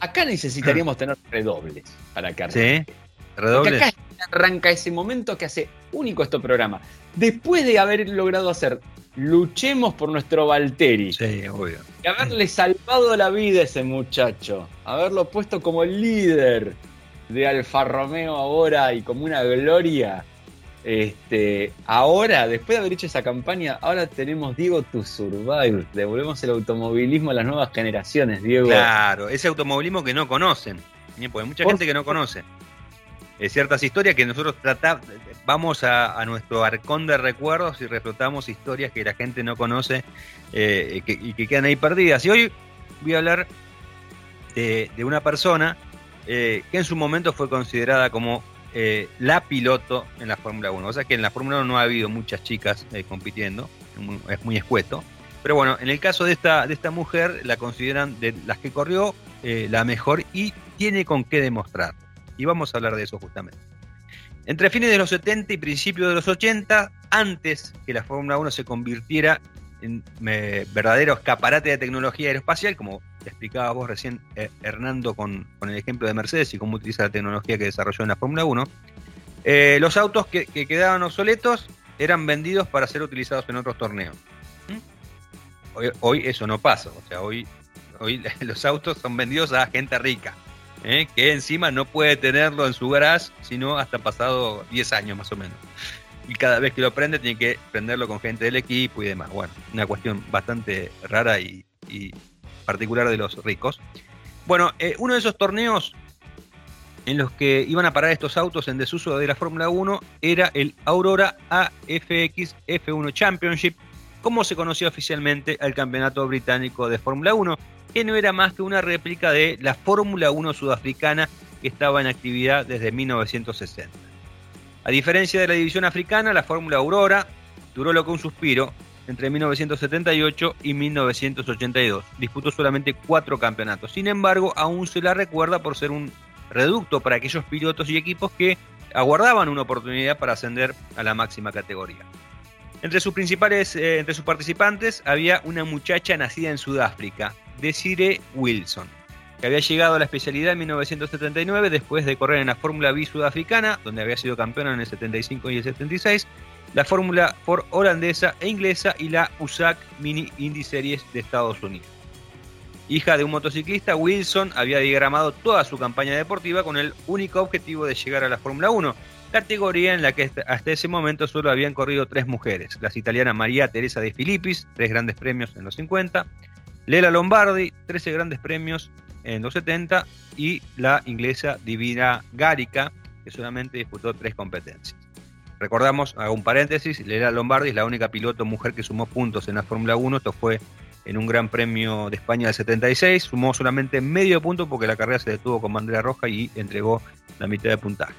acá necesitaríamos tener redobles para arranque. ¿Sí? Porque ¿Redoble? acá arranca ese momento que hace único este programa. Después de haber logrado hacer Luchemos por nuestro Valtteri Sí, obvio. y haberle salvado la vida a ese muchacho, haberlo puesto como líder de Alfa Romeo ahora y como una gloria. Este, ahora, después de haber hecho esa campaña, ahora tenemos Diego to Survive. Devolvemos el automovilismo a las nuevas generaciones, Diego. Claro, ese automovilismo que no conocen. Porque hay mucha Por gente que no conoce. Eh, ciertas historias que nosotros tratamos, vamos a, nuestro arcón de recuerdos y reflotamos historias que la gente no conoce eh, y que quedan ahí perdidas. Y hoy voy a hablar de, de una persona eh, que en su momento fue considerada como eh, la piloto en la Fórmula 1. O sea que en la Fórmula 1 no ha habido muchas chicas eh, compitiendo, es muy- es muy escueto. Pero bueno, en el caso de esta, de esta mujer, la consideran de las que corrió eh, la mejor y tiene con qué demostrar. Y vamos a hablar de eso justamente. Entre fines de los 70 y principios de los 80, antes que la Fórmula 1 se convirtiera en eh, verdadero escaparate de tecnología aeroespacial, como te explicaba vos recién, eh, Hernando, con, con el ejemplo de Mercedes y cómo utiliza la tecnología que desarrolló en la Fórmula 1, eh, los autos que, que quedaban obsoletos eran vendidos para ser utilizados en otros torneos. Hoy, hoy eso no pasa, o sea, hoy, hoy los autos son vendidos a gente rica, ¿eh? que encima no puede tenerlo en su garage, sino hasta pasado 10 años más o menos. Y cada vez que lo prende tiene que prenderlo con gente del equipo y demás. Bueno, una cuestión bastante rara y, particular de los ricos. Bueno, eh, uno de esos torneos en los que iban a parar estos autos en desuso de la Fórmula 1 era el Aurora AFX F1 Championship, como se conoció oficialmente al Campeonato Británico de Fórmula 1, que no era más que una réplica de la Fórmula 1 sudafricana que estaba en actividad desde 1960. A diferencia de la división africana, la Fórmula Aurora duró lo que un suspiro entre 1978 y 1982. Disputó solamente cuatro campeonatos. Sin embargo, aún se la recuerda por ser un reducto para aquellos pilotos y equipos que aguardaban una oportunidad para ascender a la máxima categoría. Entre sus principales, eh, entre sus participantes había una muchacha nacida en Sudáfrica, Desiree Wilson, que había llegado a la especialidad en 1979 después de correr en la Fórmula B sudafricana, donde había sido campeona en el 75 y el 76, la Fórmula Ford holandesa e inglesa y la USAC Mini Indy Series de Estados Unidos. Hija de un motociclista, Wilson había diagramado toda su campaña deportiva con el único objetivo de llegar a la Fórmula 1, categoría en la que hasta ese momento solo habían corrido tres mujeres, las italianas María Teresa de Filippis, tres grandes premios en los 50, Lela Lombardi, 13 grandes premios en los 70, y la inglesa Divina Gárica, que solamente disputó tres competencias. Recordamos, hago un paréntesis, Lela Lombardi es la única piloto mujer que sumó puntos en la Fórmula 1, esto fue en un Gran Premio de España del 76. Sumó solamente medio punto porque la carrera se detuvo con bandera roja y entregó la mitad de puntaje.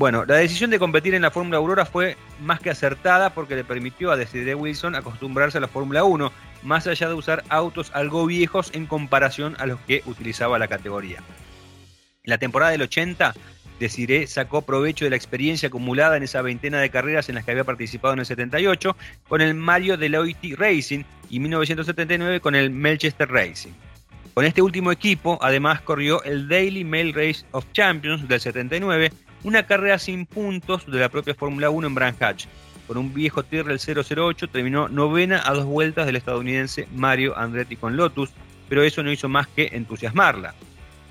Bueno, la decisión de competir en la Fórmula Aurora fue más que acertada porque le permitió a Desiree Wilson acostumbrarse a la Fórmula 1, más allá de usar autos algo viejos en comparación a los que utilizaba la categoría. En la temporada del 80, Desiree sacó provecho de la experiencia acumulada en esa veintena de carreras en las que había participado en el 78 con el Mario Deloitte Racing y 1979 con el Melchester Racing. Con este último equipo, además corrió el Daily Mail Race of Champions del 79 una carrera sin puntos de la propia Fórmula 1 en Branch Con un viejo Tyrrell 008 terminó novena a dos vueltas del estadounidense Mario Andretti con Lotus, pero eso no hizo más que entusiasmarla.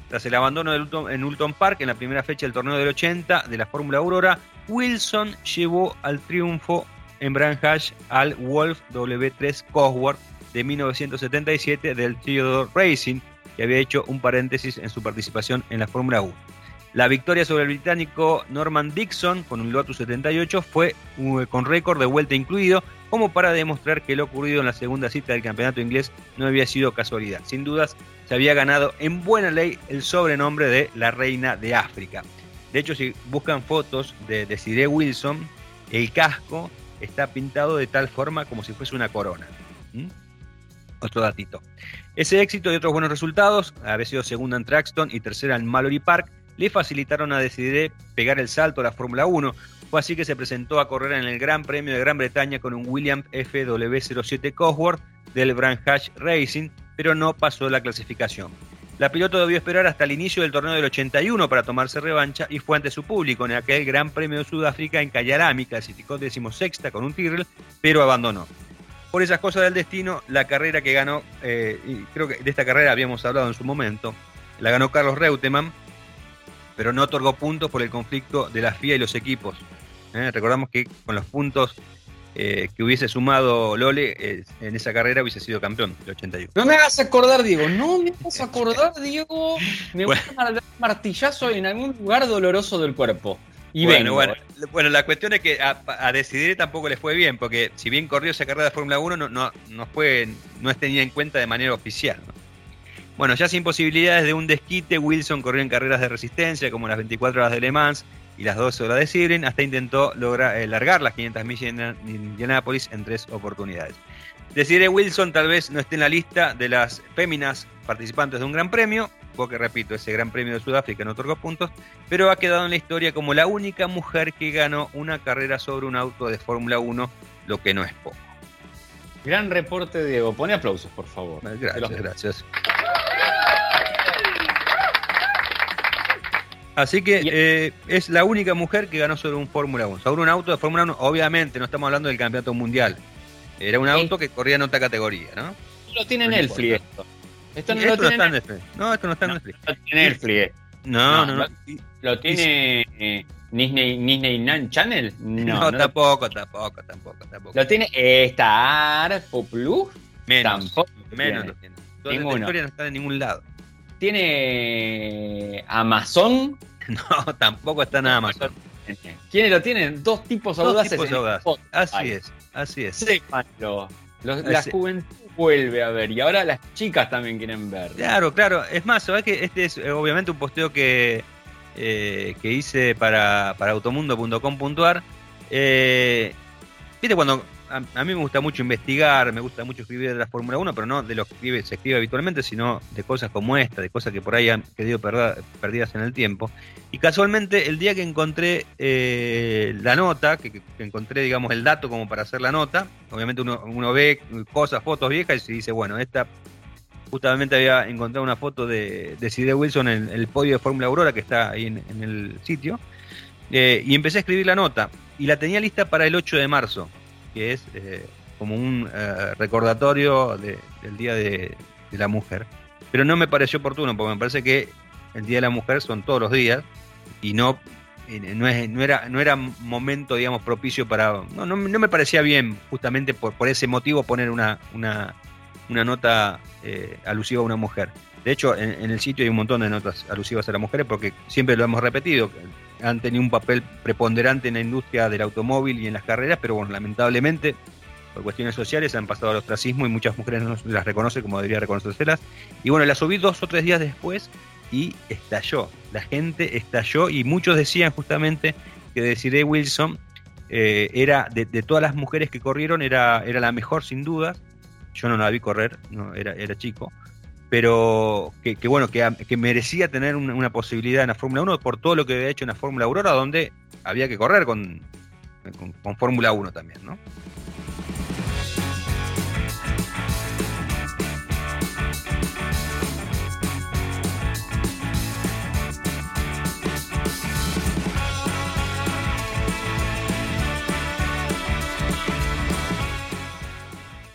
Tras el abandono en Ulton Park en la primera fecha del torneo del 80 de la Fórmula Aurora, Wilson llevó al triunfo en Branch al Wolf W3 Cosworth de 1977 del Theodore Racing, que había hecho un paréntesis en su participación en la Fórmula 1. La victoria sobre el británico Norman Dixon con un Lotus 78 fue uh, con récord de vuelta incluido, como para demostrar que lo ocurrido en la segunda cita del campeonato inglés no había sido casualidad. Sin dudas, se había ganado en buena ley el sobrenombre de la Reina de África. De hecho, si buscan fotos de Desiree Wilson, el casco está pintado de tal forma como si fuese una corona. Otro datito. Ese éxito y otros buenos resultados, había sido segunda en Traxton y tercera en Mallory Park, le facilitaron a decidir pegar el salto a la Fórmula 1. Fue así que se presentó a correr en el Gran Premio de Gran Bretaña con un Williams FW07 Cosworth del Hatch Racing, pero no pasó la clasificación. La piloto debió esperar hasta el inicio del torneo del 81 para tomarse revancha y fue ante su público en aquel Gran Premio de Sudáfrica en Kyalami, clasificó decimosexta con un Tyrrell, pero abandonó. Por esas cosas del destino, la carrera que ganó, eh, y creo que de esta carrera habíamos hablado en su momento, la ganó Carlos Reutemann, pero no otorgó puntos por el conflicto de la FIA y los equipos. ¿eh? Recordamos que con los puntos eh, que hubiese sumado Lole eh, en esa carrera hubiese sido campeón del 81. No me hagas acordar, Diego, no me hagas acordar, Diego. Me voy a dar martillazo en algún lugar doloroso del cuerpo. Y bueno, bueno, bueno, la cuestión es que a, decidir tampoco le fue bien, porque si bien corrió esa carrera de Fórmula 1, no, no, no, fue, no es tenida en cuenta de manera oficial. ¿no? Bueno, ya sin posibilidades de un desquite, Wilson corrió en carreras de resistencia como las 24 horas de Le Mans y las 12 horas de Sebring, hasta intentó lograr, eh, largar las 500 millas en Indianápolis en tres oportunidades. Decide Wilson tal vez no esté en la lista de las féminas participantes de un gran premio, porque repito, ese gran premio de Sudáfrica no otorgó puntos, pero ha quedado en la historia como la única mujer que ganó una carrera sobre un auto de Fórmula 1, lo que no es poco. Gran reporte, Diego. Pone aplausos, por favor. Gracias, gracias. Así que eh, es la única mujer que ganó sobre un Fórmula 1. Sobre un auto de Fórmula 1, obviamente, no estamos hablando del campeonato mundial. Era un auto que corría en otra categoría, ¿no? Lo tiene Netflix esto. Esto no, lo tiene está en Netflix. No, esto no está en Netflix. Lo tiene Netflix. No, no, no. Lo, tiene eh, Disney, Disney Channel. No, tampoco, tampoco, tampoco, tampoco. Lo tiene Star Plus. Menos. Tampoco. Menos lo tiene. Toda la historia no está en ningún lado. ¿Tiene Amazon? No, tampoco está nada más. ¿Quiénes lo tienen? Dos tipos audaces. Dos tipos Así es, así es. Sí, la juventud vuelve a ver y ahora las chicas también quieren ver. Claro, claro. Es más, sabes que este es eh, obviamente un posteo que, eh, que hice para, para automundo.com.ar. Eh, Viste cuando a, mí me gusta mucho investigar, me gusta mucho escribir de la Fórmula 1, pero no de lo que se escribe habitualmente, sino de cosas como esta, de cosas que por ahí han quedado perdidas en el tiempo. Y casualmente, el día que encontré eh, la nota, que, encontré, digamos, el dato como para hacer la nota, obviamente uno, ve cosas, fotos viejas y se dice, bueno, esta justamente había encontrado una foto de, de Cide Wilson en el podio de Fórmula Aurora que está ahí en, el sitio. Eh, y empecé a escribir la nota y la tenía lista para el 8 de marzo, que es eh, como un eh, recordatorio del Día de, la Mujer. Pero no me pareció oportuno, porque me parece que el Día de la Mujer son todos los días y no, no, era, no era momento, digamos, propicio para... No, no, me parecía bien, justamente por, por ese motivo, poner una, una, una nota eh, alusiva a una mujer. De hecho, en, el sitio hay un montón de notas alusivas a las mujeres porque siempre lo hemos repetido, han tenido un papel preponderante en la industria del automóvil y en las carreras, pero bueno, lamentablemente por cuestiones sociales han pasado al ostracismo y muchas mujeres no las reconocen como debería reconocérselas. Y bueno, la subí dos o tres días después y estalló. La gente estalló y muchos decían justamente que Desiree Wilson eh, era, de, todas las mujeres que corrieron, era, era la mejor sin duda. Yo no la vi correr, no, era, era chico. Pero que, bueno, que, merecía tener una, posibilidad en la Fórmula 1 por todo lo que había hecho en la Fórmula Aurora, donde había que correr con, con, con Fórmula 1 también, ¿no?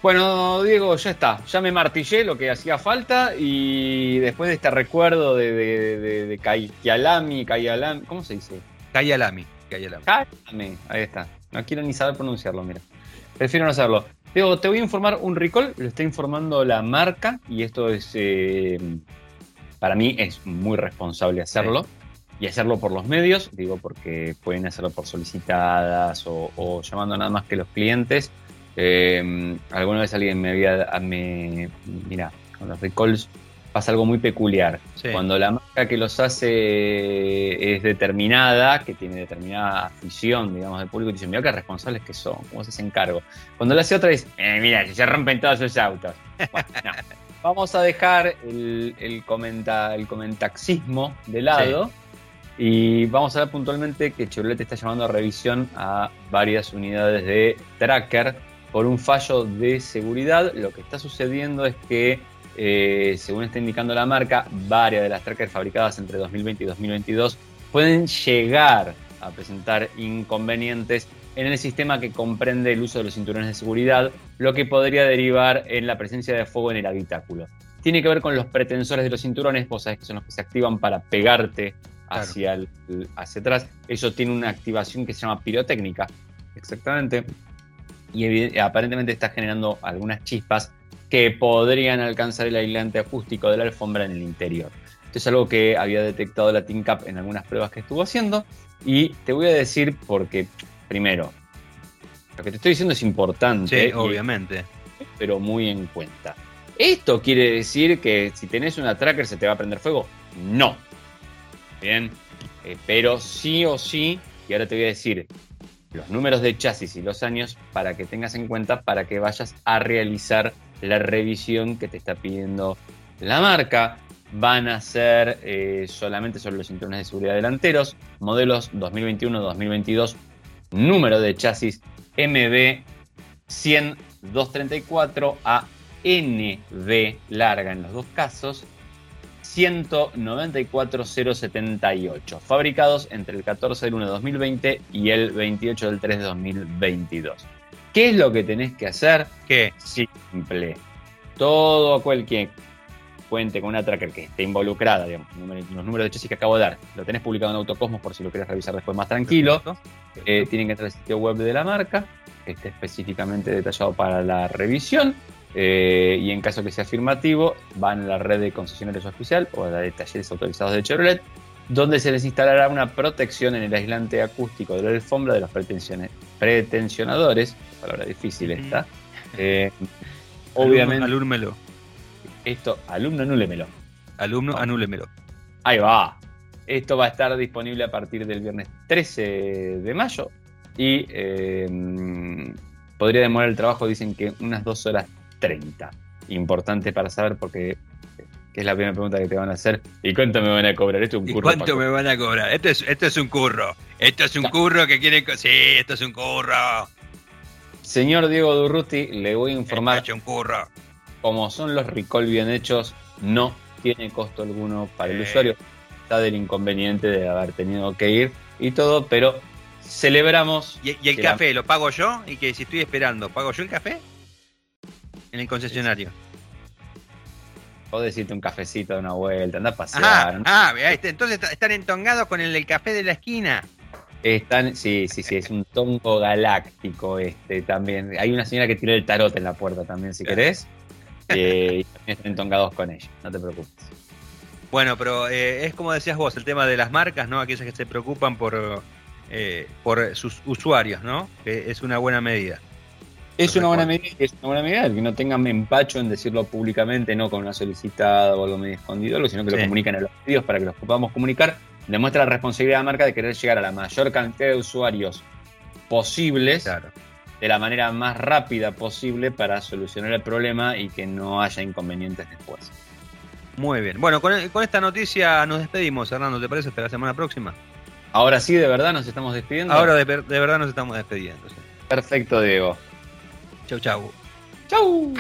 Bueno, Diego, ya está. Ya me martillé lo que hacía falta y después de este recuerdo de, de, de, de Kayalami, ¿cómo se dice? Kayalami. Kayalami. ahí está. No quiero ni saber pronunciarlo, mira. Prefiero no hacerlo. Diego, te voy a informar un recall, lo está informando la marca y esto es, eh, para mí es muy responsable hacerlo. Y hacerlo por los medios, digo, porque pueden hacerlo por solicitadas o, o llamando nada más que los clientes eh, alguna vez alguien me había. Me, mira, con los recalls pasa algo muy peculiar. Cuando la marca que los hace es determinada, que tiene determinada afición, digamos, del público, dicen, mira qué responsables que son, cómo se hacen cargo. Cuando lo hace otra, dice, eh, mira, se rompen todos sus autos. Vamos a dejar el, el, comenta, el comentaxismo de lado. Y vamos a ver puntualmente que Chevrolet está llamando a revisión a varias unidades de tracker por un fallo de seguridad. Lo que está sucediendo es que, eh, según está indicando la marca, varias de las trackers fabricadas entre 2020 y 2022 pueden llegar a presentar inconvenientes en el sistema que comprende el uso de los cinturones de seguridad, lo que podría derivar en la presencia de fuego en el habitáculo. Tiene que ver con los pretensores de los cinturones, vos sabés que son los que se activan para pegarte hacia, hacia atrás. Eso tiene una activación que se llama pirotécnica. Exactamente y aparentemente está generando algunas chispas que podrían alcanzar el aislante acústico de la alfombra en el interior. Esto es algo que había detectado la TeamCap en algunas pruebas que estuvo haciendo y te voy a decir porque, primero, lo que te estoy diciendo es importante. Sí, obviamente. Pero muy en cuenta. ¿Esto quiere decir que si tenés una tracker se te va a prender fuego? No. Bien. Eh, pero sí o sí, y ahora te voy a decir, los números de chasis y los años para que tengas en cuenta para que vayas a realizar la revisión que te está pidiendo la marca. Van a ser eh, solamente sobre los cinturones de seguridad delanteros, modelos 2021-2022, número de chasis MB 10234 a NB larga en los dos casos 194.078, fabricados entre el 14 del 1 de 2020 y el 28 del 3 de 2022. ¿Qué es lo que tenés que hacer? ¿Qué? Simple. Todo aquel que cuente con una tracker que esté involucrada, digamos, los números de chasis que acabo de dar, lo tenés publicado en Autocosmos por si lo querés revisar después más tranquilo. Eh, tienen que entrar al sitio web de la marca, que esté específicamente detallado para la revisión. Eh, y en caso que sea afirmativo, van a la red de concesionarios oficial o a la de talleres autorizados de Chevrolet, donde se les instalará una protección en el aislante acústico de la alfombra de los pretensionadores, palabra difícil esta. Eh, obviamente. Alumno, Esto, alumno, anúlemelo. Alumno, anúlemelo. Ahí va. Esto va a estar disponible a partir del viernes 13 de mayo y eh, podría demorar el trabajo, dicen que unas dos horas 30. Importante para saber porque que es la primera pregunta que te van a hacer. ¿Y cuánto me van a cobrar? Esto es un curro. ¿Y cuánto me van a cobrar? Esto es, esto es un curro. Esto es un curro que quieren. Sí, esto es un curro. Señor Diego Durruti, le voy a informar. Esto es un curro. Como son los recall bien hechos, no tiene costo alguno para el usuario. Está del inconveniente de haber tenido que ir y todo, pero celebramos. ¿Y, el café lo pago yo? ¿Y que si estoy esperando, pago yo el café? En el concesionario. Podés irte un cafecito de una vuelta, anda a pasear. Ah, entonces están entongados con el café de la esquina. Están, sí, sí, sí, es un tongo galáctico este también. Hay una señora que tiró el tarot en la puerta también, si querés. Eh, y también están entongados con ella, no te preocupes. Bueno, pero eh, es como decías vos, el tema de las marcas, ¿no? Aquellas que se preocupan por, eh, por sus usuarios, ¿no? Que es una buena medida. Es una, buena medida, es una buena medida que no tengan empacho en decirlo públicamente, no con una solicitada o algo medio escondido, sino que lo comuniquen en los medios para que los podamos comunicar. Demuestra la responsabilidad de la marca de querer llegar a la mayor cantidad de usuarios posibles de la manera más rápida posible para solucionar el problema y que no haya inconvenientes después. Muy bien. Bueno, con, esta noticia nos despedimos, Hernando. ¿Te parece? Hasta la semana próxima. Ahora sí, de verdad nos estamos despidiendo. Ahora de, verdad nos estamos despidiendo. Perfecto, Diego. Chau, chau. Chau.